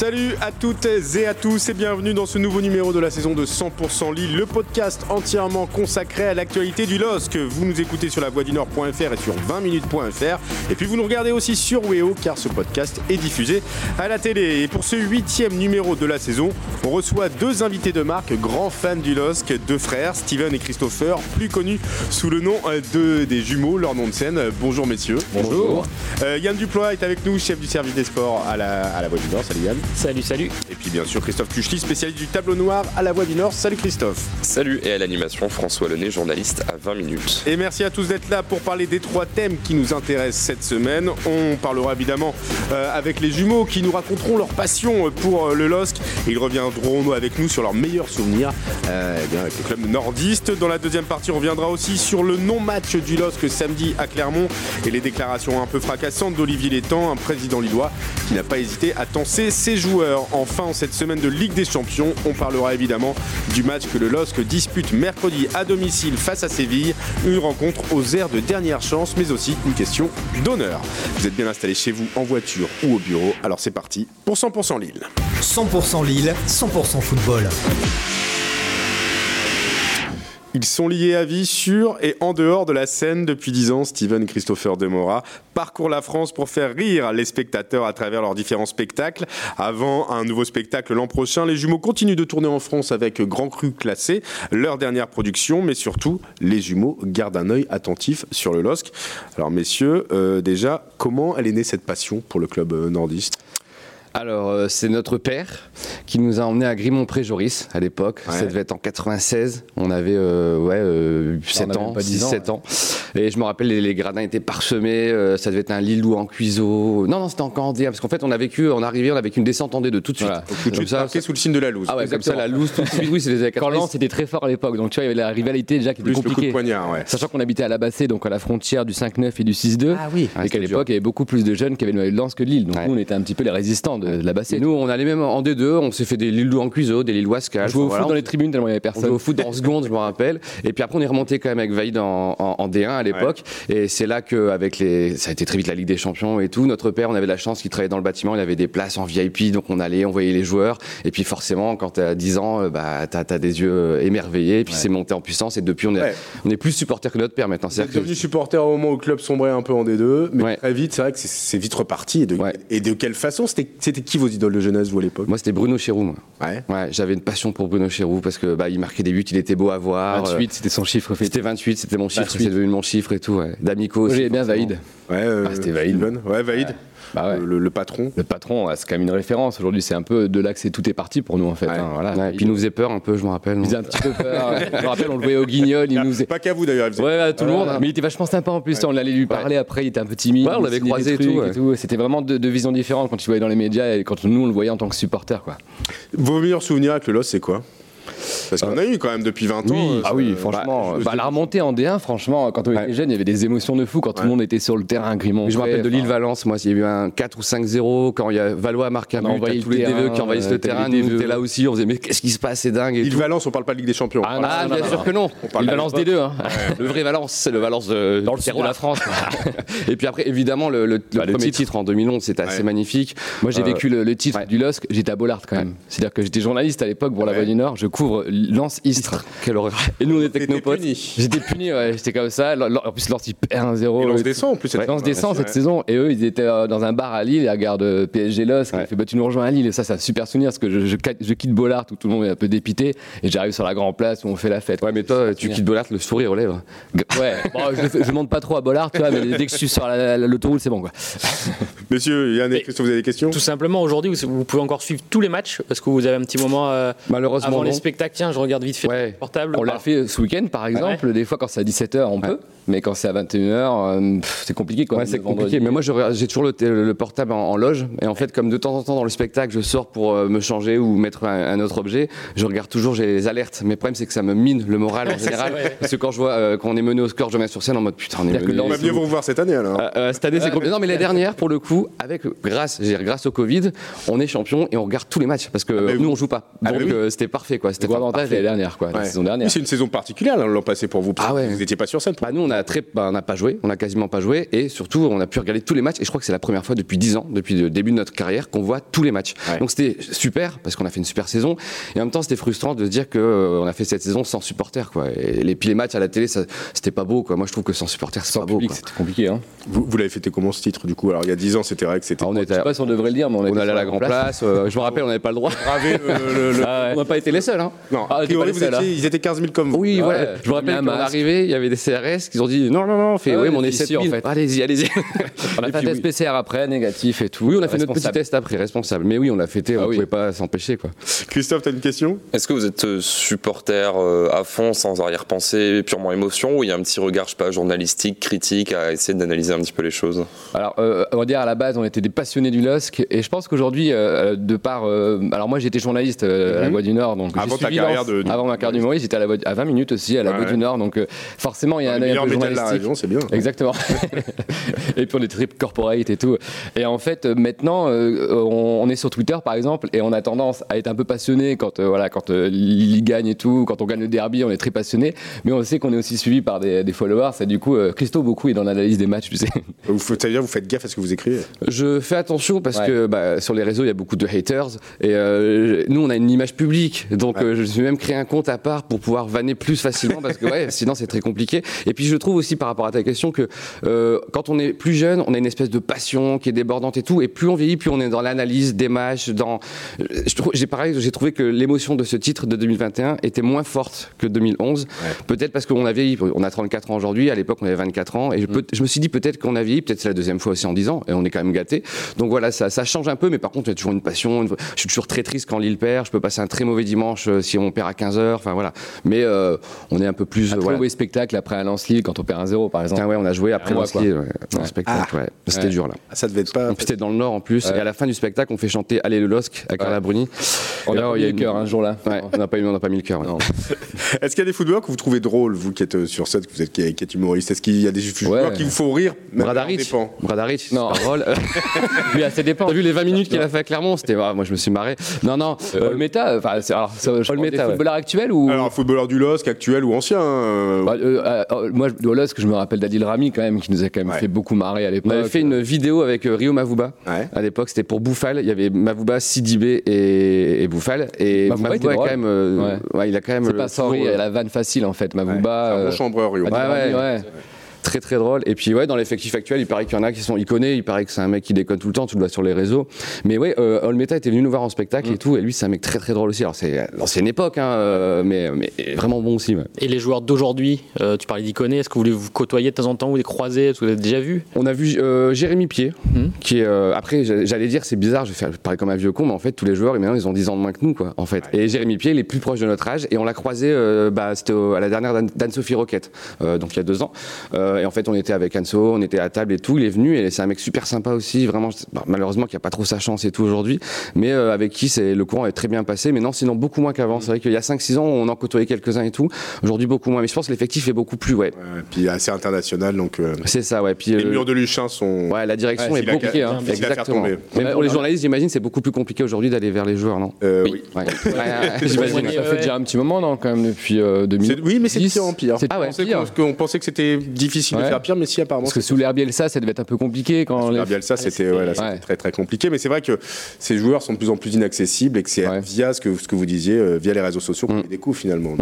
Salut à toutes et à tous et bienvenue dans ce nouveau numéro de la saison de 100% Lille, le podcast entièrement consacré à l'actualité du LOSC. Vous nous écoutez sur la voix du Nord.fr et sur 20minutes.fr et puis vous nous regardez aussi sur Weo car ce podcast est diffusé à la télé. Et pour ce huitième numéro de la saison, on reçoit deux invités de marque, grands fans du LOSC, deux frères, Steven et Christopher, plus connus sous le nom de, des jumeaux, leur nom de scène. Bonjour messieurs. Bonjour. Euh, Yann Duplois est avec nous, chef du service des sports à la, à la voix du Nord. Salut Yann. Salut, salut. Et puis bien sûr Christophe Kuchli, spécialiste du tableau noir à la Voix du Nord. Salut Christophe. Salut et à l'animation François Lenné, journaliste à 20 minutes. Et merci à tous d'être là pour parler des trois thèmes qui nous intéressent cette semaine. On parlera évidemment euh, avec les jumeaux qui nous raconteront leur passion pour euh, le LOSC. Ils reviendront avec nous sur leurs meilleurs souvenirs euh, eh bien, avec le club nordiste. Dans la deuxième partie, on reviendra aussi sur le non-match du LOSC samedi à Clermont et les déclarations un peu fracassantes d'Olivier Létang, un président lillois qui n'a pas hésité à tenser ses joueurs. Enfin, en cette semaine de Ligue des Champions, on parlera évidemment du match que le LOSC dispute mercredi à domicile face à Séville. Une rencontre aux airs de dernière chance, mais aussi une question d'honneur. Vous êtes bien installé chez vous, en voiture ou au bureau. Alors c'est parti pour 100% Lille. 100% Lille, 100% football. Ils sont liés à vie sur et en dehors de la scène depuis 10 ans. Steven Christopher Demora parcourt la France pour faire rire les spectateurs à travers leurs différents spectacles. Avant un nouveau spectacle l'an prochain, les jumeaux continuent de tourner en France avec Grand Cru classé, leur dernière production, mais surtout, les jumeaux gardent un œil attentif sur le LOSC. Alors messieurs, euh, déjà, comment elle est née cette passion pour le club euh, nordiste? Alors, euh, c'est notre père qui nous a emmenés à Grimont-Pré-Joris à l'époque. Ouais. Ça devait être en 96. On avait euh, ouais, euh, 7 on avait ans, 10 6, ans, 7 ans. Et je me rappelle, les, les gradins étaient parsemés. euh, ça devait être un Lille ou en cuiseau. Non, non, c'était encore en D1. Parce qu'en fait, on a vécu, on est arrivé, on a vécu une descente en D2 tout de suite. Voilà. Tout de Comme suite ça, marqué sous le signe de la loose. Ah ouais, comme ça, la loose tout de suite. Oui, c'est les années Quand 90. Lens était très fort à l'époque, donc tu vois, il y avait la rivalité déjà qui était Plus le coup de compliquée. poignard, ouais. Sachant qu'on habitait à la Bassée, donc à la frontière du 5-9 et du 6-2. Ah oui. Ah, et qu'à c'était l'époque, il y avait beaucoup plus de jeunes qui avaient le maillot de Lens que de Lille. Donc nous, on était un petit peu les résistants de, de la Bassée. Et nous, on allait même en D2. On s'est fait des Lillois en cuiseau, des Lillois on jouait au Enfin, foot voilà, dans les tribunes tellement il y avait On jouait personne. au foot en seconde, je me rappelle. Et puis après, on est remonté quand même avec Vaïd en, en- en D1 à l'époque. Et c'est là que, avec les, ça a été très vite la Ligue des Champions et tout. Notre père, on avait la chance qu'il travaillait dans le bâtiment. Il avait des places en VIP, donc on allait, on voyait les joueurs. Et puis forcément, quand t'as 10 ans, euh, bah t'as as des yeux euh, émerveillés. Et puis c'est monté en puissance. Et depuis, on est, Ouais. on est plus supporter que notre père maintenant. Êtes C'est-à-dire que- devenu supporter au moment où le club sombrait un peu en D2, mais très vite, c'est vrai que c'est- c'est vite reparti. Et de, et de quelle façon? C'était c'était qui vos idoles de jeunesse, vous, à l'époque? Moi, c'était Bruno Chéroux. Moi. Ouais. Ouais, j'avais une passion pour Bruno Chéroux parce que bah, il marquait des buts, il était beau à voir. 28, c'était son chiffre. Euh, C'était 28, c'était mon chiffre, 28. c'est devenu mon chiffre et tout. Ouais. D'Amico aussi. j'aimais bien. Vaïd. Ouais, euh, Ah, c'était Vaïd. Steven. Ouais, Vaïd. Bah ouais. Le, le patron. Le patron, ah, c'est quand même une référence. Aujourd'hui, c'est un peu de là que c'est tout est parti pour nous, en fait. Ouais. hein, voilà. Ouais, et puis il nous faisait peur un peu, je me rappelle. Il faisait un petit peu peur. je me rappelle, on le voyait au guignol, il nous faisait. Pas qu'à vous d'ailleurs. il faisait- Ouais, ouais, tout le monde. Mais il était vachement sympa en plus. On allait lui parler après, il était un peu timide. Ouais, on il l'avait croisé et tout. C'était vraiment deux, visions différentes quand tu voyais dans les médias et quand nous on le voyait en tant que supporter. Quoi. Vos meilleurs souvenirs avec le LOS, c'est quoi? Parce qu'on a eu quand même depuis 20 ans. euh, ah ça- oui, franchement. bah, bah, la remontée en D1, franchement, quand on était Ouais. jeune, il y avait des émotions de fou quand tout le monde était sur le terrain, Grimont. Je me rappelle de enfin, Lille-Valence, moi, il y a eu un 4 ou 5-0 quand il y a Valois a marqué un On but, tous les DVE qui envahissent euh, le terrain, nous on était là aussi, on faisait mais qu'est-ce qui se passe, c'est dingue et Île tout. Valence, on parle pas de Ligue des Champions. Ah, Ah, bien sûr que non. de balance des deux. Hein. Le vrai Valence, c'est le Valence de, la France. Et puis après, évidemment, le, Bah, premier titre. en 2011, c'était assez magnifique. Moi, j'ai Euh, vécu le, titre du LOSC, j'étais à Bollard quand même. C'est-à-dire que j'étais journaliste à l'époque pour la. Voix du Nord, je couvre Lens-Istres. Quelle horreur. Et nous, on était avec T'étais nos potes. puni. J'étais puni, ouais, j'étais comme ça. En plus, Lens, il perd 1-0. Et Lens descend en plus. Ouais, Lens descend cette Ouais. saison et eux ils étaient euh, dans un bar à Lille à gare de PSG LOSC Ouais. il fait bah tu nous rejoins à Lille et ça c'est un super souvenir parce que je, je, quitte- je quitte Bollard où tout le monde est un peu dépité et j'arrive sur la grande place où on fait la fête Ouais, mais toi, tu quittes Bollard, le sourire aux lèvres. ouais bon, je, je monte pas trop à Bollard tu vois mais dès que je suis sur la- la- l'autoroute c'est bon quoi Messieurs, Yann et Mais- Christophe, vous avez des questions? Tout simplement, aujourd'hui, vous, vous pouvez encore suivre tous les matchs parce que vous avez un petit moment euh, Malheureusement, avant les non. spectacles tac, tiens, je regarde vite fait Ouais. le portable. On l'a fait ce week-end, par exemple. Des fois, quand c'est à 17h, on peut. Mais quand c'est à 21h, c'est compliqué. Quoi, Ouais, c'est compliqué. Mais moi, j'ai toujours le, le portable en, en loge. Et en fait, comme de temps en temps dans le spectacle, je sors pour euh, me changer ou mettre un, un autre objet, je regarde toujours, j'ai les alertes. Mais le problème, c'est que ça me mine le moral en général. Parce que quand je vois euh, qu'on est mené au score, je me mets sur scène en mode putain, on est que mené. On va venir vous revoir cette année alors. Euh, euh, cette année, c'est compliqué. Non, mais la dernière, pour le coup, avec grâce, grâce au Covid, on est champion et on regarde tous les matchs parce que mais nous, oui. on joue pas. Ah, Donc mais oui. euh, c'était parfait, quoi. C'était l'année dernière, quoi, la saison dernière. C'est une saison particulière l'an passé pour vous. parce Ah que ouais. Vous n'étiez pas sur scène. Bah, nous, on a très, bah, on n'a pas joué, on a quasiment pas joué, et surtout, on a pu regarder tous les matchs. Et je crois que c'est la première fois depuis 10 ans, depuis le début de notre carrière, qu'on voit tous les matchs. Ouais. Donc c'était super parce qu'on a fait une super saison, et en même temps, c'était frustrant de se dire que euh, on a fait cette saison sans supporters, quoi. Et les, puis les matchs à la télé, c'était pas beau, quoi. Moi, je trouve que sans supporters, c'est pas beau. c'était compliqué. Hein. Vous, vous l'avez fêté comment ce titre du coup? Alors il y a 10 ans, c'était vrai que c'était. Ah, on Je était, sais pas si on devrait le dire, mais on, on était allait à la Grand Place. euh, je me rappelle, on n'avait pas le droit. le- le- le- Ah ouais. On n'a pas été les seuls, hein. Non, Ah, vous étiez- ils étaient 15 000 comme vous. Oui, Ouais, voilà. j'ai Je me rappelle mis un quand on est arrivé, il y avait des CRS qui ont dit non, non, non, on fait, Ah oui, ouais, mais on est ici, 7 en fait. Allez-y, allez-y. On a fait un test oui. PCR après, négatif et tout. Oui, on a fait notre petit test après, responsable. Mais oui, on l'a fêté, on Ah ne oui. pouvait pas s'empêcher, quoi. Christophe, t'as une question? Est-ce que vous êtes euh, supporter euh, à fond, sans arrière-pensée, purement émotion, ou il y a un petit regard, je sais pas, journalistique, critique, à essayer d'analyser un petit peu les choses? Alors, euh, on va dire à la base, on était des passionnés du LOSC, et je pense qu'aujourd'hui, euh, de par. euh, alors, moi, j'étais journaliste euh, à la Mhm. Voix du Nord, donc j'ai suivi carrière de- avant ma carrière d'humoriste, j'étais à la Voix- à 20 minutes aussi à la Voix du Nord, donc euh, forcément, il y a Les un œil un peu de la journalistique. région, c'est bien. Exactement. et puis on est très corporate et tout. Et en fait, euh, maintenant, euh, on, est sur Twitter par exemple, et on a tendance à être un peu passionné quand, voilà, quand Lille gagne et tout, quand on gagne le derby, on est très passionné. Mais on sait qu'on est aussi suivi par des, des followers. Et du coup, Christo beaucoup est dans l'analyse des matchs, tu sais. Vous, c'est-à-dire, vous faites gaffe à ce que vous écrivez? Je fais attention parce Ouais. que bah, sur les réseaux, il y a beaucoup de haters. Et euh, nous, on a une image publique. Donc, Ouais. euh, je me suis même créé un compte à part pour pouvoir vanner plus facilement parce que ouais, sinon, c'est très compliqué. Et puis, je trouve aussi par rapport à ta question que euh, quand on est plus jeune, on a une espèce de passion qui est débordante et tout. Et plus on vieillit, plus on est dans l'analyse des matchs. Dans... je trouve- J'ai pareil, j'ai trouvé que l'émotion de ce titre de 2021 était moins forte que 2011. Peut-être parce qu'on a vieilli. On a 34 ans aujourd'hui. À l'époque, on avait 24 ans. Et je, peux- je me suis dit peut-être qu'on a vieilli. Peut-être c'est la deuxième fois aussi en 10 ans. Et on est quand même gâté. Donc voilà, ça, ça change un peu. Mais par contre, il y a toujours une passion. une- Je suis toujours très triste quand Lille perd. Je peux passer un très mauvais dimanche euh, si on perd à 15h. Enfin voilà. Mais euh, on est un peu plus. Euh, très voilà. mauvais spectacle après un lance-Lille quand on perd un 0 par exemple. Putain, ouais, on a joué après Un mois, le ski, ouais, dans le Ouais. spectacle. ouais. C'était Ouais. dur là. Ah, Ça devait être pas. C'était dans le Nord en plus. Ouais. Et à la fin du spectacle, on fait chanter Allez le LOSC à Carla Bruni. On Et a là, eu il y a le cœur un jour là. On n'a pas, eu- on n'a pas mis le cœur. Est-ce qu'il y a des footballeurs que vous trouvez drôles, vous qui êtes euh, sur scène, que vous êtes, qui, êtes humoriste Est-ce qu'il y a des joueurs Ouais. qui vous font rire? Bradaric, dépend Bradaric, Non. pas drôle. Lui, à ses dépens. T'as vu les 20 minutes qu'il a fait à Clermont? C'était, ah, moi je me suis marré. Non, non. Euh, Olmeta, enfin, c'est- alors, ça, je parle Olmeta, des ouais. footballeurs actuels ou Alors, un footballeur du LOSC, actuel ou ancien euh, Bah, euh, euh, moi, au LOSC, je me rappelle d'Adil Rami quand même, qui nous a quand même Ouais. fait beaucoup marrer à On l'époque. avait fait une vidéo avec euh, Rio Mavuba. Ouais. À l'époque, c'était pour Bouffal. Il y avait Mavuba, Sidibé et, et Bouffal. Et Mavuba Mavuba, quand même. ouais, il a quand même. C'est le- pas euh, la vanne facile en fait. Ouais. Mavouba. C'est un bon chambreur, Rio. Ouais, ouais. Très très drôle. Et puis ouais, dans l'effectif actuel, il paraît qu'il y en a qui sont. Connaît, il paraît que c'est un mec qui déconne tout le temps, tu le vois sur les réseaux. Mais ouais, euh, Olmeta était venu nous voir en spectacle et tout, et lui c'est un mec très très drôle aussi. Alors c'est l'ancienne époque, hein, euh, mais, mais vraiment bon aussi. ouais. Et les joueurs d'aujourd'hui, euh, tu parlais d'Iconé, est-ce que vous les vous côtoyez de temps en temps ou les croisez Est-ce que vous avez déjà vu? On a vu euh, Jérémy Pied, Mhm. qui est. après, j'a- j'allais dire, c'est bizarre, je vais faire pareil comme un vieux con, mais en fait, tous les joueurs, maintenant, ils ont 10 ans de moins que nous, quoi, en fait. Et Jérémy Pied, il est plus proche de notre âge, et on l'a croisé, bah, c'était à la dernière d'Anne- d'Anne-Sophie Roquette, donc il y a deux ans. Euh, et en fait, on était avec Anso, on était à table et tout, il est venu, et c'est un mec super sympa aussi, vraiment, bah, malheureusement, qui a pas trop sa chance et tout aujourd'hui, mais euh, avec qui c'est le courant est très bien passé, mais non, sinon beaucoup moins qu'avant. C'est vrai qu'il y a 5-6 ans, on en côtoyait quelques-uns et tout, aujourd'hui beaucoup moins, mais je pense que l'effectif est beaucoup plus, ouais. Ouais, puis assez international, donc euh, C'est ça, ouais. Puis, les euh, murs de Luchin sont. Ouais, la direction Ouais, est c'est beaucoup compliqué, hein. Exactement. Même Ouais, pour les journalistes, j'imagine, c'est beaucoup plus compliqué aujourd'hui d'aller vers les joueurs, non? Euh, Oui. Ouais. J'imagine. Ça fait déjà un petit moment, non, quand même, depuis euh, 2000. C'est- Oui, mais c'est de pire en pire. C'est Ah ouais, On pensait qu'on pensait que c'était difficile de Ouais. faire pire, mais si apparemment. Parce que sous l'air Bielsa, ça devait être un peu compliqué quand. La les- Bielsa, c'était ouais, là, c'était Ouais. très très compliqué, mais c'est vrai que ces joueurs sont de plus en plus inaccessibles et que c'est Ouais. via ce que, ce que vous disiez, euh, via les réseaux sociaux qu'on Mm. les découvre finalement.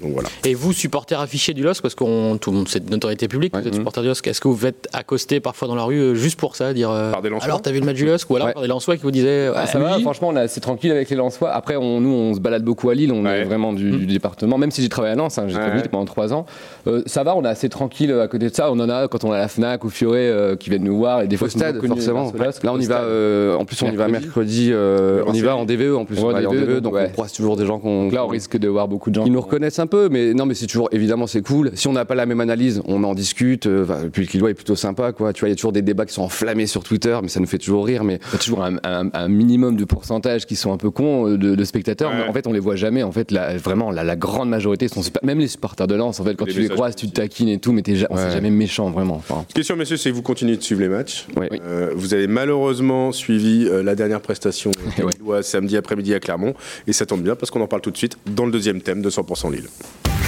Ouais. Donc voilà. Et vous, supporters affichés du LOSC, parce qu'on tout le monde c'est de notoriété publique, vous êtes supporter du LOSC, est-ce que vous faites accoster parfois dans la rue euh, juste pour ça, dire euh, Par des Lensois alors t'as vu le match du LOSC ou alors Ouais. par des Lensois qui vous disaient Ah, ça va, franchement, on est assez tranquille avec les Lensois. Après, on, nous, on se balade beaucoup à Lille, on Ouais. est vraiment du, du département. Même si j'ai travaillé à Lens, hein, j'ai Ouais. travaillé pendant trois ans. Euh, ça va, on est assez tranquille à côté de ça. On en a quand on est à la Fnac ou Fioré euh, qui viennent nous voir et des fois stade, forcément. LOSC. Là, on y va. euh, en plus, on y va Mercredi. on y va en DVE en plus. Ouais, on va aller en DVE, DVE, donc on croise toujours des gens qu'on. Là, on risque de voir beaucoup de gens. Ils nous reconnaissent un peu, mais non, mais c'est toujours, évidemment, c'est cool. Si on n'a pas la même analyse, on en discute. euh, enfin, puis le est plutôt sympa, quoi. Tu vois, il y a toujours des débats qui sont enflammés sur Twitter, mais ça nous fait toujours rire. Mais Il y a toujours un, un- un minimum de pourcentage qui sont un peu cons euh, de, de spectateurs, Ouais. mais en fait on les voit jamais. En fait, la- vraiment la, la grande majorité sont super. Même les supporters de Lens, en fait, quand Les tu les croises, tu te taquines et tout, mais t'es ja- c'est Ouais. jamais méchant vraiment. Enfin, Question, messieurs, c'est que vous continuez de suivre les matchs. Ouais. Euh, vous avez malheureusement suivi euh, la dernière prestation ouais. Samedi après-midi à Clermont. Et ça tombe bien parce qu'on en parle tout de suite dans le deuxième thème de 100% Lille.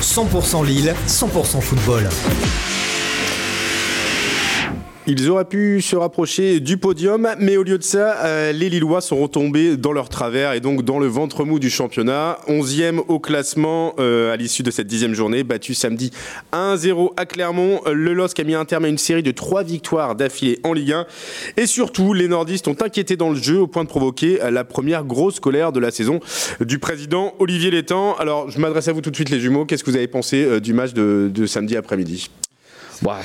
100% Lille, 100% football. Ils auraient pu se rapprocher du podium, mais au lieu de ça, euh, les Lillois sont retombés dans leur travers et donc dans le ventre mou du championnat. 11e au classement euh, à l'issue de cette dixième journée, battu samedi 1-0 à Clermont. Le LOSC a mis un terme à une série de trois victoires d'affilée en Ligue 1. Et surtout, les nordistes ont inquiété dans le jeu au point de provoquer la première grosse colère de la saison du président Olivier Létang. Alors, je m'adresse à vous tout de suite, les jumeaux. Qu'est-ce que vous avez pensé euh, du match de, de samedi après-midi? Bah,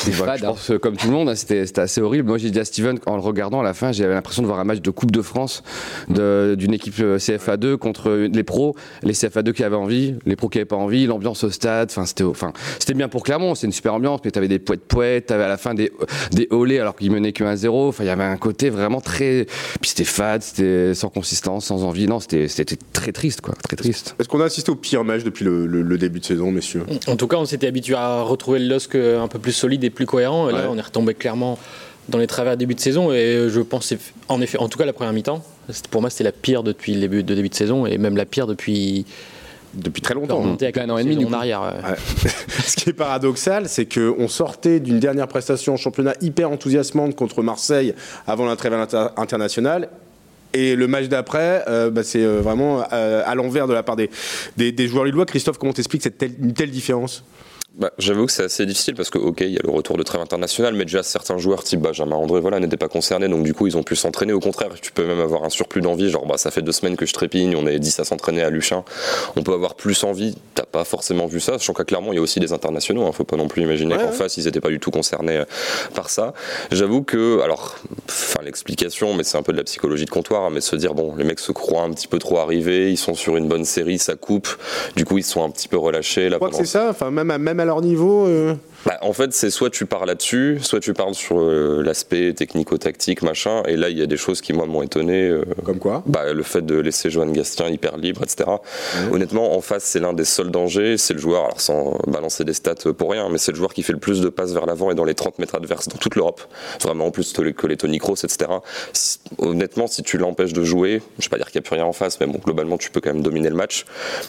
C'est bah, fade, je hein. pense que comme tout le monde, hein, c'était c'était assez horrible. Moi, j'ai dit à Steven, en le regardant à la fin, j'avais l'impression de voir un match de Coupe de France de- d'une équipe euh, CFA2 contre les pros, les CFA2 qui avaient envie, les pros qui n'avaient pas envie, l'ambiance au stade. Enfin, c'était enfin, c'était bien pour Clermont, c'est une super ambiance. Mais tu avais des poètes poètes, tu avais à la fin des, des olés alors qu'ils menaient que 1-0. Enfin, il y avait un côté vraiment très. Puis c'était fade, c'était sans consistance, sans envie. Non, c'était c'était très triste, quoi. Très triste. Est-ce qu'on a assisté au pire match depuis le, le- le début de saison, messieurs? En tout cas, on s'était habitué à retrouver le LOSC un peu plus solide et plus cohérent. Là, Ouais. on est retombé clairement dans les travers début de saison. Et je pense, en effet, en tout cas, la première mi-temps, pour moi, c'était la pire depuis le début de début de saison et même la pire depuis Depuis très longtemps. remontée avec Un an et demi, en arrière. ouais. Ce qui est paradoxal, c'est qu'on sortait d'une dernière prestation en championnat hyper enthousiasmante contre Marseille avant la trêve inter- internationale. Et le match d'après, euh, bah, c'est euh, vraiment euh, à l'envers de la part des, des, des joueurs lillois. Christophe, comment t'expliques cette telle, une telle différence? Bah, J'avoue que c'est assez difficile parce que, ok, il y a le retour de trêve international, mais déjà certains joueurs type Benjamin André voilà, n'étaient pas concernés, donc du coup ils ont pu s'entraîner. Au contraire, tu peux même avoir un surplus d'envie, genre bah, ça fait deux semaines que je trépigne, on est 10 à s'entraîner à Luchin, on peut avoir plus envie, t'as pas forcément vu ça, sachant qu'à Clermont il y a aussi des internationaux, hein, faut pas non plus imaginer Ouais, qu'en ouais. face ils étaient pas du tout concernés euh, par ça. J'avoue que, alors, enfin l'explication, mais c'est un peu de la psychologie de comptoir, hein, mais se dire, bon, les mecs se croient un petit peu trop arrivés, ils sont sur une bonne série, ça coupe, du coup ils sont un petit peu relâchés. Là, Je crois que c'est ça, enfin, même, à leur niveau. Euh, bah, en fait, c'est soit tu pars là-dessus, soit tu parles sur euh, l'aspect technico-tactique, machin. Et là, il y a des choses qui, moi, m'ont étonné. euh, comme quoi bah, le fait de laisser Johan Gastien hyper libre, etc. Honnêtement, en face, c'est l'un des seuls dangers. C'est le joueur, alors sans balancer des stats pour rien, mais c'est le joueur qui fait le plus de passes vers l'avant et dans les 30 mètres adverses dans toute l'Europe. Vraiment, en plus que les, Tony Kroos, etc. Si- honnêtement, si tu l'empêches de jouer, je vais pas dire qu'il n'y a plus rien en face, mais bon, globalement, tu peux quand même dominer le match.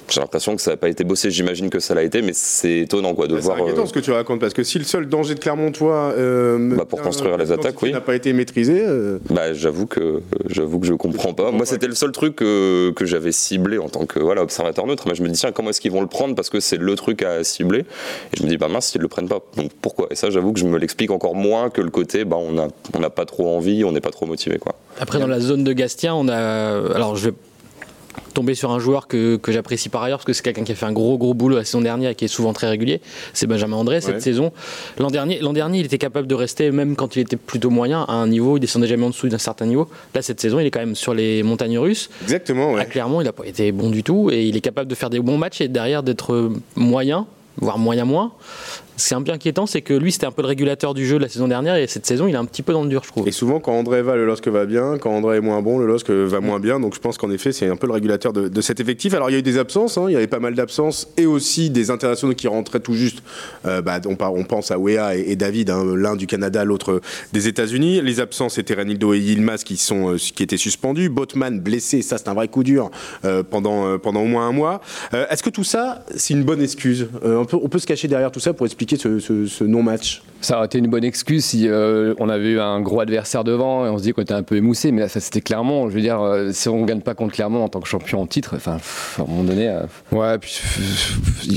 J'ai l'impression que ça n'a pas été bossé. J'imagine que ça l'a été, mais c'est étonnant, quoi, de Bah, C'est voir. inquiétant euh, ce que tu racontes, parce que si le seul danger de Clermontois euh, Bah, pour construire les attaques, oui. n'a pas été maîtrisé, euh, Bah, j'avoue que j'avoue que je comprends pas. Moi, c'était le seul truc que, que j'avais ciblé en tant que voilà observateur neutre. Mais je me dis tiens, comment est-ce qu'ils vont le prendre? Parce que c'est le truc à cibler. Et je me dis bah mince, ils le prennent pas. Donc pourquoi? Et ça, j'avoue que je me l'explique encore moins que le côté bah on a on n'a pas trop envie, on n'est pas trop motivé quoi. Après, dans la zone de Gastien, on a. Alors, je vais tomber sur un joueur que, que j'apprécie par ailleurs, parce que c'est quelqu'un qui a fait un gros, gros boulot la saison dernière et qui est souvent très régulier. C'est Benjamin André cette Ouais. saison. L'an dernier, l'an dernier, il était capable de rester, même quand il était plutôt moyen, à un niveau, il descendait jamais en dessous d'un certain niveau. Là, cette saison, il est quand même sur les montagnes russes. exactement, ouais. Clermont, il n'a pas été bon du tout et il est capable de faire des bons matchs et derrière d'être moyen, voire moyen moins. C'est un peu inquiétant, c'est que lui, c'était un peu le régulateur du jeu la saison dernière et cette saison, il est un petit peu dans le dur, je trouve. Et souvent, quand André va, le LOSC va bien. Quand André est moins bon, le LOSC va moins bien. Donc, je pense qu'en effet, c'est un peu le régulateur de, cet effectif. Alors, il y a eu des absences. hein. Il y avait pas mal d'absences et aussi des internationaux qui rentraient tout juste. Euh, bah, on, pense à Wea et, David, hein, l'un du Canada, l'autre des États-Unis. Les absences étaient Renildo et Yilmaz qui, sont, euh, qui étaient suspendus. Botman blessé, ça, c'est un vrai coup dur euh, pendant, pendant au moins un mois. Est-ce que tout ça, c'est une bonne excuse? On peut se cacher derrière tout ça pour expliquer ce, ce- ce non-match Ça aurait été une bonne excuse si euh, on avait eu un gros adversaire devant et on se dit qu'on était un peu émoussé. Mais là, ça c'était Clermont. Je veux dire, euh, si on ne gagne pas contre Clermont en tant que champion en titre, enfin, à un moment donné. euh, Ouais, puis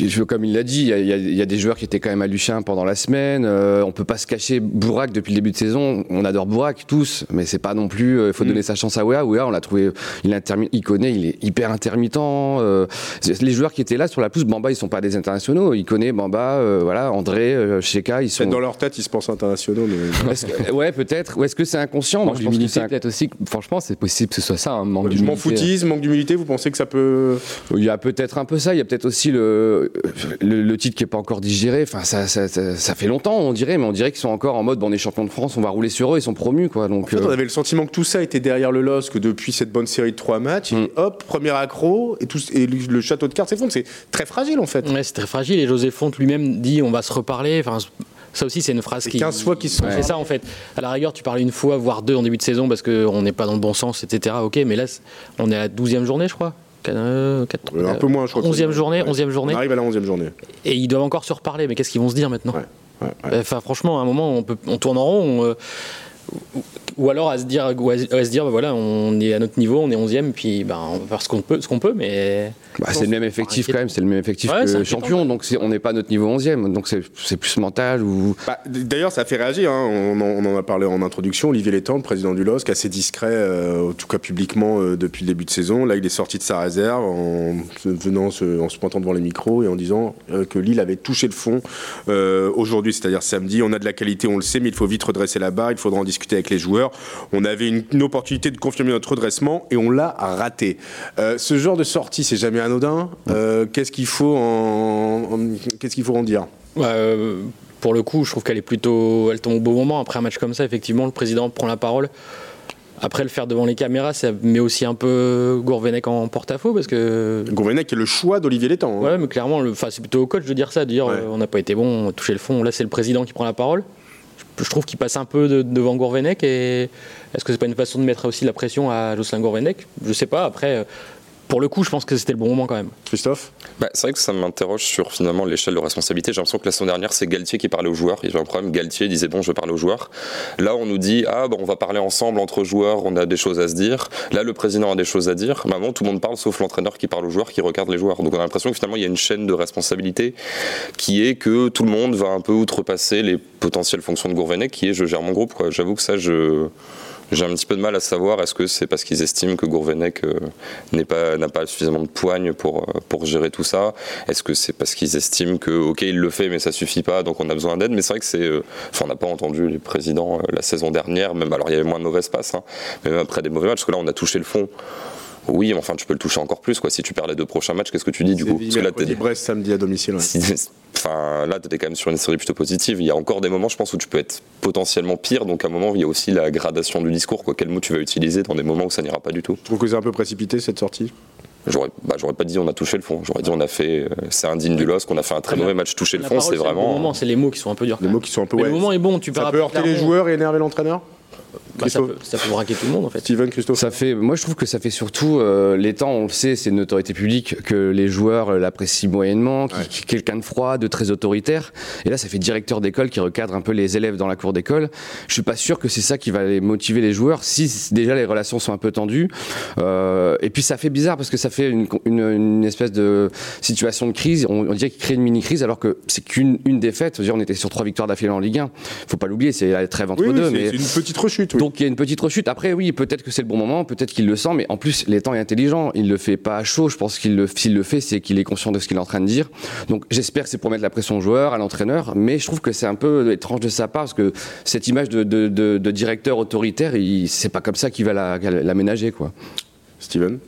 je- comme il l'a dit, il y, a- y y des joueurs qui étaient quand même à Luchin pendant la semaine. Euh, on peut pas se cacher. Bourac depuis le début de saison, on adore Bourac tous, mais c'est pas non plus. Il faut donner sa chance à Wea. Wea, on l'a trouvé. Il, il connaît, il est hyper intermittent. Euh, les joueurs qui étaient là sur la pousse, Bamba, ils sont pas des internationaux. Il connaît Bamba, euh, voilà, André, euh, Sheka, ils sont. Peut-être dans leur tête, ils se pensent internationaux, mais. Ouais, peut-être. Ou est-ce que c'est inconscient? Moi, manque je pense que d'humilité c'est un- peut-être aussi. Franchement, c'est possible que ce soit ça, un manque Je m'en d'humilité. foutise, manque d'humilité, vous pensez que ça peut. Il y a peut-être un peu ça, il y a peut-être aussi le, le, le titre qui n'est pas encore digéré. Enfin, ça, ça, ça, ça fait longtemps, on dirait, mais on dirait qu'ils sont encore en mode bon, on est champion de France, on va rouler sur eux, ils sont promus. Quoi, donc, En fait, on euh, avait le sentiment que tout ça était derrière le LOSC depuis cette bonne série de trois matchs. Mm. Et hop, premier accro, et, tout, et le le château de cartes s'effondre. C'est très fragile en fait. Ouais, c'est très fragile et José Fonte lui-même dit on va se reparler. Enfin, ça aussi, c'est une phrase qui. 15 fois qu'ils se sont- C'est ça en fait. À la rigueur, tu parles une fois, voire deux en début de saison parce qu'on n'est pas dans le bon sens, etc. Ok, mais là, on est à la 12e journée, je crois. Euh, Euh, un peu moins, je crois. que 11e c'est- journée, ouais. 11e On journée. arrive à la 11e journée. Et ils doivent encore se reparler. Mais qu'est-ce qu'ils vont se dire maintenant Ouais, ouais, ouais. Enfin, franchement, à un moment, on, peut, on tourne en rond. on, euh, ou- alors à se dire, à, se dire bah voilà, on est à notre niveau, on est 11e, puis ben, on va faire ce qu'on peut, ce qu'on peut, mais. bah, c'est le même effectif quand même, c'est le même effectif Ouais, c'est que champion, ouais. donc on n'est pas à notre niveau 11e, donc c'est plus mental ou. Bah, D'ailleurs, ça a fait réagir. hein. On, en, on en a parlé en introduction. Olivier Létang, le président du LOSC, assez discret, euh, en tout cas publiquement, euh, depuis le début de saison. Là, il est sorti de sa réserve en se, venant, se- en se pointant devant les micros et en disant euh, que Lille avait touché le fond euh, aujourd'hui, c'est-à-dire samedi. On a de la qualité, on le sait, mais il faut vite redresser la barre. Il faudra en discuter avec les joueurs. On avait une, une opportunité de confirmer notre redressement et on l'a raté. Euh, ce genre de sortie, c'est jamais anodin. Euh, qu'est-ce qu'il faut en, en- qu'est-ce qu'il faut en dire? Ouais, euh, pour le coup, je trouve qu'elle est plutôt, elle tombe au bon moment. Après un match comme ça, effectivement, le président prend la parole. Après, le faire devant les caméras, ça met aussi un peu Gourvenec en porte-à-faux parce que. Gourvenec est le choix d'Olivier Létang. hein. Ouais, mais clairement, le- enfin, c'est plutôt au coach de dire ça, de dire Ouais. euh, on n'a pas été bon, on a touché le fond. Là, c'est le président qui prend la parole. Je, trouve qu'il passe un peu de- devant Gourvenec. Et est-ce que c'est pas une façon de mettre aussi la pression à Jocelyn Gourvenec Je sais pas. Après, euh, pour le coup, je pense que c'était le bon moment quand même. Christophe Bah, c'est vrai que ça m'interroge sur finalement l'échelle de responsabilité. J'ai l'impression que la semaine dernière, c'est Galtier qui parlait aux joueurs. Il y avait un problème. Galtier disait bon, je vais parler aux joueurs. Là, on nous dit ah, bon, on va parler ensemble entre joueurs, on a des choses à se dire. Là, le président a des choses à dire. Maman, tout le monde parle sauf l'entraîneur qui parle aux joueurs, qui regarde les joueurs. Donc on a l'impression que finalement, il y a une chaîne de responsabilité qui est que tout le monde va un peu outrepasser les potentielles fonctions de Gourvenec, qui est je gère mon groupe. J'avoue que ça, je. J'ai un petit peu de mal à savoir est-ce que c'est parce qu'ils estiment que Gourvenec euh, n'est pas n'a pas suffisamment de poigne pour euh, pour gérer tout ça? Est-ce que c'est parce qu'ils estiment que ok il le fait mais ça suffit pas donc on a besoin d'aide? Mais c'est vrai que c'est euh, enfin on n'a pas entendu les présidents la saison dernière même alors il y avait moins de mauvaises passes hein, mais même après des mauvais matchs parce que là on a touché le fond. Oui, mais enfin tu peux le toucher encore plus quoi. Si tu perds les deux prochains matchs, qu'est-ce que tu dis du coup? Parce que là, t'es- Brest samedi à domicile. ouais. si- Enfin, là, tu étais quand même sur une série plutôt positive. Il y a encore des moments, je pense, où tu peux être potentiellement pire. Donc, à un moment, il y a aussi la gradation du discours. Quoi. Quel mot tu vas utiliser dans des moments où ça n'ira pas du tout? Je trouve que c'est un peu précipité cette sortie? J'aurais bah, j'aurais pas dit on a touché le fond. J'aurais dit on a fait. euh, c'est indigne du LOSC, qu'on a fait un très mauvais match toucher le fond. C'est le bon vraiment. moment, c'est les mots qui sont un peu durs. Les mots qui sont un peu. Ouais, le moment est bon, tu ça peut heurter les joueurs et énerver l'entraîneur? Bah, ça, peut, ça peut braquer tout le monde en fait. Steven, Christophe Ça fait, moi je trouve que ça fait surtout euh, les temps, on le sait, c'est une autorité publique que les joueurs euh, l'apprécient moyennement, qui, Ouais. qui est quelqu'un de froid, de très autoritaire. Et là, ça fait directeur d'école qui recadre un peu les élèves dans la cour d'école. Je suis pas sûr que c'est ça qui va les motiver les joueurs. Si déjà les relations sont un peu tendues, Euh, et puis ça fait bizarre parce que ça fait une, une- une espèce de situation de crise. On, on dirait qu'il crée une mini crise alors que c'est qu'une une défaite. Je veux dire, on était sur trois victoires d'affilée en Ligue 1. Faut pas l'oublier, c'est la trêve entre Oui, oui, deux. c'est mais c'est une petite rechute. Oui. donc il y a une petite rechute. Après, oui, peut-être que c'est le bon moment, peut-être qu'il le sent, mais en plus, l'étang est intelligent. Il le fait pas à chaud. Je pense qu'il le, s'il le fait, c'est qu'il est conscient de ce qu'il est en train de dire. Donc j'espère que c'est pour mettre la pression au joueur, à l'entraîneur, mais je trouve que c'est un peu étrange de sa part parce que cette image de, de- de- de directeur autoritaire, il- c'est pas comme ça qu'il va la- l'aménager, quoi. Steven?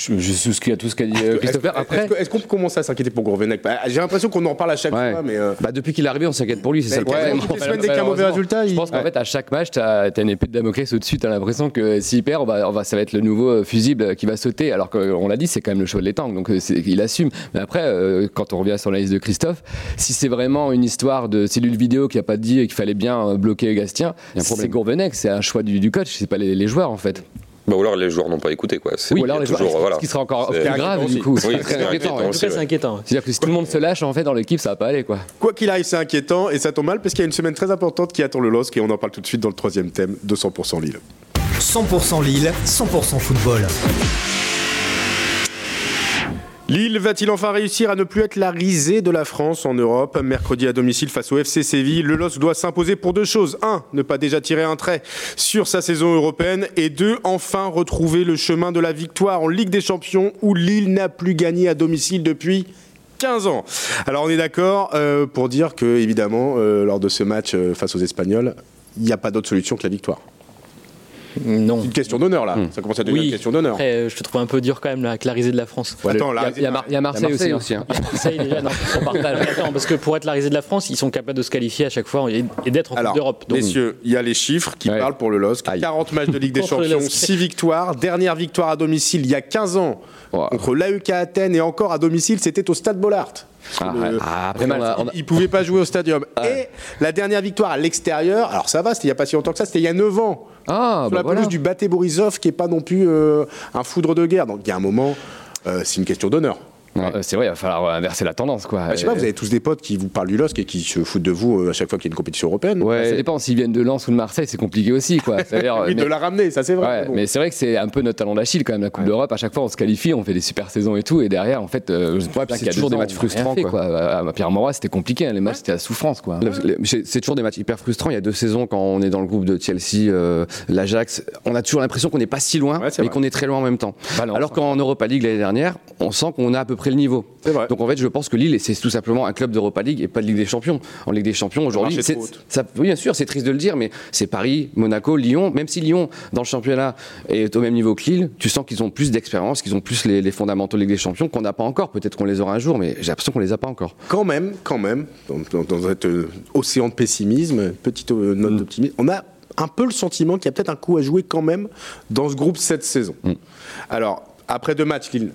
Je, je souscris à tout ce qu'a dit euh, Christopher. Est-ce- Après, est-ce Est-ce qu'on peut commencer à s'inquiéter pour Gourvenec Bah, J'ai l'impression qu'on en parle à chaque Ouais. fois, mais. euh, Bah, depuis qu'il est arrivé, on s'inquiète pour lui, c'est ça le problème. toutes les semaines, dès qu'il y a un mauvais Malheureusement, résultat, je il- pense qu'en Ouais. fait, à chaque match, tu as, une épée de Damoclès au-dessus. Tu as l'impression que s'il perd, on va, on va- ça va être le nouveau euh, fusible qui va sauter. Alors qu'on l'a dit, c'est quand même le show de l'étang. Donc euh, c'est- il assume. Mais après, euh, quand on revient sur la liste de Christophe, si c'est vraiment une histoire de cellule vidéo qui a pas dit qu'il fallait bien euh, bloquer Gastien, c'est Gourvenec. C'est un choix du, du coach, c'est pas les, les joueurs en fait. Bah, ou alors les joueurs n'ont pas écouté quoi. C'est- Ou alors les toujours, joueurs, voilà. ce qui serait encore C'est plus inquiétant grave aussi. du coup. Oui, C'est très inquiétant inquiétant. aussi. En tout cas, c'est ouais. inquiétant. C'est-à-dire que si tout le monde se lâche en fait dans l'équipe, ça va pas aller quoi. Quoi qu'il arrive, c'est inquiétant et ça tombe mal parce qu'il y a une semaine très importante qui attend le LOSC et on en parle tout de suite dans le troisième thème de 100% Lille. 100% Lille, 100% football. Lille va-t-il enfin réussir à ne plus être la risée de la France en Europe Mercredi à domicile face au FC Séville, le LOSC doit s'imposer pour deux choses. Un, ne pas déjà tirer un trait sur sa saison européenne. Et deux, enfin retrouver le chemin de la victoire en Ligue des Champions où Lille n'a plus gagné à domicile depuis 15 ans. Alors on est d'accord euh, pour dire que, évidemment, euh, lors de ce match euh, face aux Espagnols, il n'y a pas d'autre solution que la victoire. Non. C'est une question d'honneur là. Ça commence à devenir Oui. une question d'honneur. Après, euh, je te trouve un peu dur quand même la, avec la risée de la France. Attends, Il la y a- il y, a Marseille, aussi. hein. Marseille, déjà, non, partage. Attends, parce que pour être la risée de la France, ils sont capables de se qualifier à chaque fois et, et d'être en Alors, Coupe d'Europe. Donc, messieurs, il y a les chiffres qui Ouais. parlent pour le LOSC. Aïe. 40 matchs de Ligue des Champions, LOSC. 6 victoires. Dernière victoire à domicile il y a 15 ans Wow. contre l'AEK Athènes et encore à domicile, c'était au Stade Bollard. Ah, Le-. Ah, après, on a- on a- Il ne pouvait pas jouer au stadium. Et la dernière victoire à l'extérieur, alors ça va, c'était il n'y a pas si longtemps que ça, c'était il y a 9 ans. Ah, sur bah la voilà. pelouse du Baté Borisov, qui n'est pas non plus euh, un foudre de guerre. Donc il y a un moment, euh, c'est une question d'honneur. Euh, C'est vrai, il va falloir inverser la tendance quoi. Bah, je sais pas, Euh, vous avez tous des potes qui vous parlent du LOSC et qui se foutent de vous euh, à chaque fois qu'il y a une compétition européenne. bah, Ça Ouais. dépend, s'ils viennent de Lens ou de Marseille, c'est compliqué aussi quoi. Oui, de mais- la ramener, ça c'est vrai. Ouais, mais bon. mais c'est vrai que c'est un peu notre talon d'Achille quand même la Coupe d'Europe. À chaque fois, on se qualifie, on fait des super saisons et tout, et derrière, en fait, euh, je qu'il y a toujours des matchs frustrants, fait, quoi. À Pierre Mauroy, c'était compliqué. hein, Les matchs, c'était la souffrance, quoi. C'est toujours des matchs hyper frustrants. Il y a deux saisons, quand on est dans le groupe de Chelsea, euh, l'Ajax, on a toujours l'impression qu'on n'est pas si loin, Ouais, mais qu'on est très loin en même temps. Alors qu'en Europa League l'année dernière, on sent qu'on a à peu près le niveau. Donc en fait, je pense que Lille, c'est tout simplement un club d'Europa League et pas de Ligue des Champions. En Ligue des Champions, aujourd'hui, c'est- ça- oui, bien sûr, c'est triste de le dire, mais c'est Paris, Monaco, Lyon. Même si Lyon, dans le championnat, est au même niveau que Lille, tu sens qu'ils ont plus d'expérience, qu'ils ont plus les, les fondamentaux de Ligue des Champions qu'on n'a pas encore. Peut-être qu'on les aura un jour, mais j'ai l'impression qu'on les a pas encore. quand même, quand même, dans, dans- dans cet euh, océan de pessimisme, petite euh, note d'optimisme, on a un peu le sentiment qu'il y a peut-être un coup à jouer quand même dans ce groupe cette saison. Alors. Après deux matchs, Lille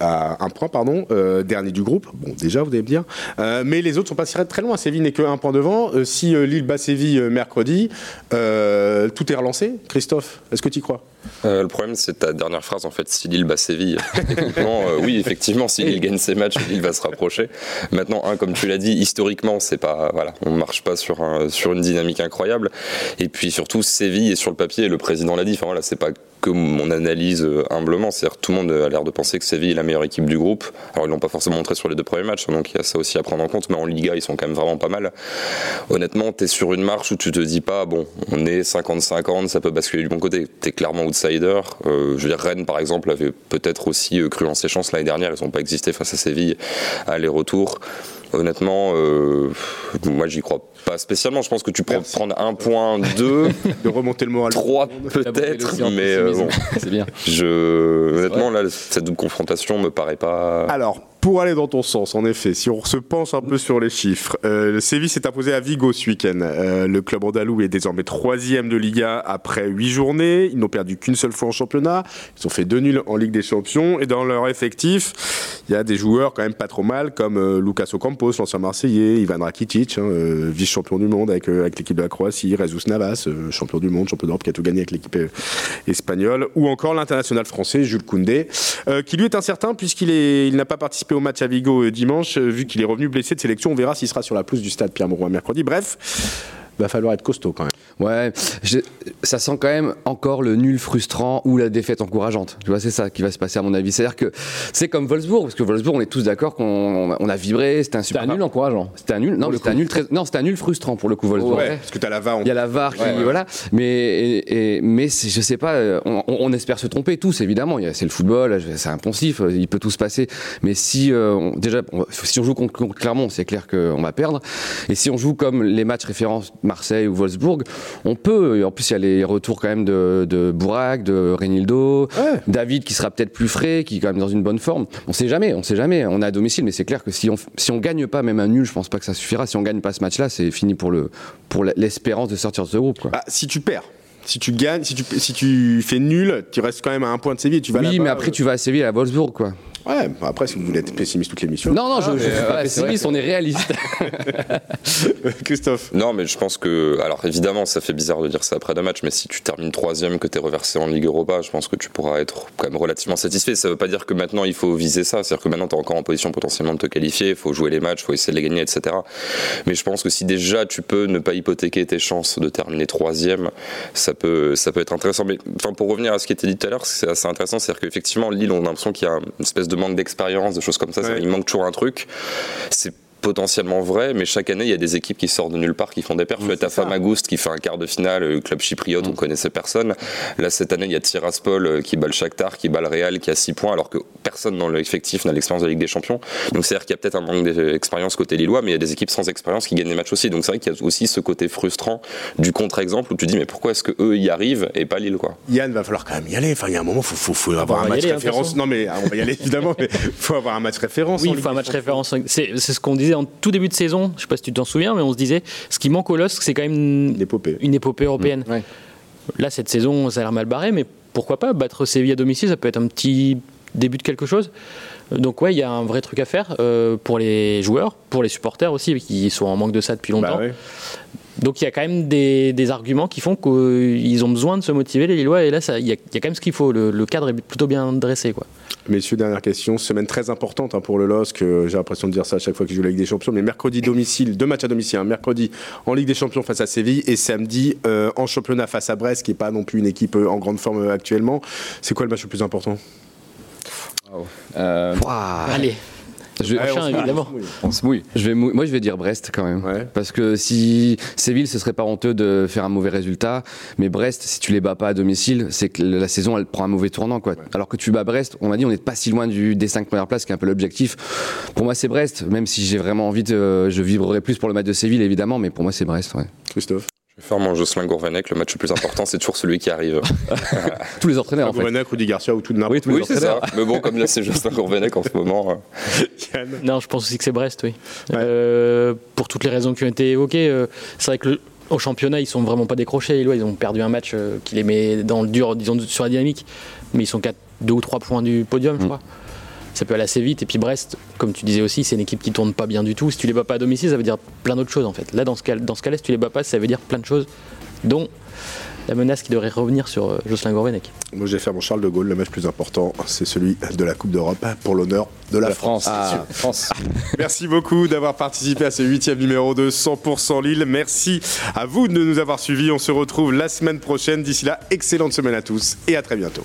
un point, pardon, euh, dernier du groupe. Bon, déjà, vous allez me dire. Euh, mais les autres sont pas très loin. Séville n'est que un point devant. Euh, si Lille bat Séville mercredi, tout est relancé. Christophe, est-ce que tu y crois? Le problème, c'est ta dernière phrase, en fait, si Lille bat Séville. Oui, effectivement, si Lille gagne ses matchs, Lille va se rapprocher. Maintenant, un, comme tu l'as dit, historiquement, c'est pas, voilà, on marche pas sur, sur une dynamique incroyable. Et puis surtout, Séville est sur le papier, le président l'a dit, enfin voilà, c'est pas que mon analyse euh, humblement, c'est-à-dire tout le monde a l'air de penser que Séville est la meilleure équipe du groupe. Alors ils l'ont pas forcément montré sur les deux premiers matchs, donc il y a ça aussi à prendre en compte, mais en Liga ils sont quand même vraiment pas mal. Honnêtement, tu es sur une marche où tu te dis pas, bon, on est 50-50, ça peut basculer du bon côté. Tu es clairement outsider. Euh, je veux dire, Rennes par exemple avait peut-être aussi euh, cru en ses chances l'année dernière, ils n'ont pas existé face à Séville aller-retour. Honnêtement, euh, moi j'y crois pas spécialement. Je pense que tu peux Merci. prendre un point, deux, De remonter le moral. trois peut-être, mais euh, bon. c'est bien. Je, honnêtement, là, cette double confrontation me paraît pas. Alors, pour aller dans ton sens, en effet, si on se penche un peu sur les chiffres, euh, le Séville s'est imposé à Vigo ce week-end. Euh, le club andalou est désormais troisième de Liga après huit journées. Ils n'ont perdu qu'une seule fois en championnat. Ils ont fait deux nuls en Ligue des Champions. Et dans leur effectif, il y a des joueurs quand même pas trop mal, comme euh, Lucas Ocampos, l'ancien Marseillais, Ivan Rakitic, hein, euh, vice-champion du monde avec, l'équipe de la Croatie, Jesus Navas, champion du monde, champion d'Europe, qui a tout gagné avec l'équipe espagnole, ou encore l'international français Jules Koundé, qui lui est incertain puisqu'il n'a pas participé au match à Vigo euh, dimanche, euh, vu qu'il est revenu blessé de sélection. On verra s'il sera sur la pelouse du stade Pierre-Mauroy mercredi. Bref, va falloir être costaud quand même. Ouais, je- ça sent quand même encore le nul frustrant ou la défaite encourageante. Tu vois, c'est ça qui va se passer à mon avis. C'est-à-dire que c'est comme Wolfsburg, parce que Wolfsburg, on est tous d'accord qu'on on a vibré, c'était un C'était super un nul encourageant. C'était un nul, non, c'était un nul très, non, c'était un nul frustrant pour le coup Wolfsburg. Ouais, parce que tu as la VAR Il y a la VAR qui, voilà. Mais, et- et- mais c'est- je sais pas, euh, on, on espère se tromper tous, évidemment. C'est le football, c'est impensif, euh, il peut tout se passer. Mais si, euh, on- déjà, on- si on joue contre, contre Clermont, c'est clair qu'on va perdre. Et si on joue comme les matchs références Marseille ou Wolfsburg, on peut. En plus, il y a les retours quand même de, de Bourak, de Renildo, Ouais. David qui sera peut-être plus frais, qui est quand même dans une bonne forme. On sait jamais, on sait jamais. On est à domicile, mais c'est clair que si on, si on gagne pas, même un nul, je pense pas que ça suffira. Si on gagne pas ce match-là, c'est fini pour le, pour l'espérance de sortir de ce groupe, quoi. Bah, si tu perds, si tu gagnes, si tu, si tu fais nul, tu restes quand même à un point de Séville. Tu vas Oui, mais après euh, tu vas à Séville, à Wolfsburg, quoi. Ouais, après, si vous voulez être pessimiste toute l'émission. Non, non, je, je suis euh, pas vrai pessimiste, on est réaliste. Christophe. Non, mais je pense que. Alors évidemment, ça fait bizarre de dire ça après deux matchs, mais si tu termines troisième, que tu es reversé en Ligue Europa, je pense que tu pourras être quand même relativement satisfait. Ça veut pas dire que maintenant il faut viser ça. C'est-à-dire que maintenant tu es encore en position potentiellement de te qualifier, il faut jouer les matchs, il faut essayer de les gagner, etc. Mais je pense que si déjà tu peux ne pas hypothéquer tes chances de terminer troisième, ça peut, ça peut être intéressant. Mais enfin, pour revenir à ce qui était dit tout à l'heure, c'est assez intéressant. C'est-à-dire qu'effectivement, Lille, on a l'impression qu'il y a une espèce de manque d'expérience, de choses comme ça. Ouais. Il manque toujours un truc. C'est potentiellement vrai, mais chaque année il y a des équipes qui sortent de nulle part, qui font des perfs. Oui. Famagoust qui fait un quart de finale, le club chypriote, on connaissait personne. Là cette année il y a Tiraspol euh, qui bat le Shakhtar, qui bat le Real, qui a 6 points, alors que personne dans l'effectif n'a l'expérience de la Ligue des Champions. Donc c'est à dire qu'il y a peut-être un manque d'expérience côté lillois, mais il y a des équipes sans expérience qui gagnent les matchs aussi. Donc c'est vrai qu'il y a aussi ce côté frustrant du contre-exemple où tu dis mais pourquoi est-ce que eux y arrivent et pas Lille quoi? Yann, va falloir quand même y aller. Enfin, il y a un moment, faut, faut, faut avoir on un match aller, hein, référence. non, mais on va y aller évidemment, mais faut avoir un match référence. Oui, il faut un des match référence. C'est c'est ce qu'on disait en tout début de saison. Je sais pas si tu t'en souviens, mais on se disait ce qui manque au LOSC, c'est quand même Une épopée. une épopée européenne. Ouais. Là, cette saison, ça a l'air mal barré, mais pourquoi pas? Battre Séville à domicile Ça peut être un petit début de quelque chose. Donc ouais, il y a un vrai truc à faire euh, pour les joueurs, pour les supporters aussi, qui sont en manque de ça depuis longtemps. Bah ouais. Donc il y a quand même des, des arguments qui font qu'ils ont besoin de se motiver, les Lillois, et là, il y, a il y a quand même ce qu'il faut. Le, le cadre est plutôt bien dressé. Quoi. Messieurs, dernière question. Semaine très importante hein, pour le LOSC. euh, J'ai l'impression de dire ça à chaque fois qu'il joue la Ligue des Champions. Mais mercredi, domicile, deux matchs à domicile. hein. Mercredi en Ligue des Champions face à Séville et samedi euh, en championnat face à Brest, qui n'est pas non plus une équipe euh, en grande forme euh, actuellement. C'est quoi le match le plus important? Euh, Allez, Je- on se mouille, évidemment. on se mouille. on se mouille. Je vais mou- moi, je vais dire Brest quand même. Ouais. Parce que si Séville, ce serait pas honteux de faire un mauvais résultat. Mais Brest, si tu les bats pas à domicile, c'est que la saison, elle prend un mauvais tournant. Quoi. Alors que tu bats Brest, on a dit, on n'est pas si loin du, des cinq premières places, qui est un peu l'objectif. Pour moi, c'est Brest. Même si j'ai vraiment envie de. Je vibrerai plus pour le match de Séville, évidemment. Mais pour moi, c'est Brest. ouais. Christophe Je vais faire mon Jocelyn Gourvenec, le match le plus important c'est toujours celui qui arrive. Tous les entraîneurs, en fait. Gourvenec, Rudy Garcia ou tout de n'importe Oui, tous les Oui c'est ça, entraîneurs. mais bon comme là c'est Jocelyn Gourvenec en ce moment. euh. Non, je pense aussi que c'est Brest, oui. Ouais. Euh, pour toutes les raisons qui ont été évoquées, euh, c'est vrai que le- au championnat, ils sont vraiment pas décrochés. Ils ont perdu un match euh, qui les met dans le dur, disons, sur la dynamique. Mais ils sont qu'à deux ou trois points du podium, je Mm. crois. Ça peut aller assez vite. Et puis Brest, comme tu disais aussi, c'est une équipe qui tourne pas bien du tout. Si tu les bats pas à domicile, ça veut dire plein d'autres choses en fait. Là, dans ce cas, dans ce cas-là, si tu les bats pas, ça veut dire plein de choses, dont la menace qui devrait revenir sur euh, Jocelyn Gourvenec. Moi, je vais faire mon Charles de Gaulle. Le match plus important, c'est celui de la Coupe d'Europe pour l'honneur de la, La France. France. Ah. France. Merci beaucoup d'avoir participé à ce huitième numéro de 100% Lille. Merci à vous de nous avoir suivis. On se retrouve la semaine prochaine. D'ici là, excellente semaine à tous et à très bientôt.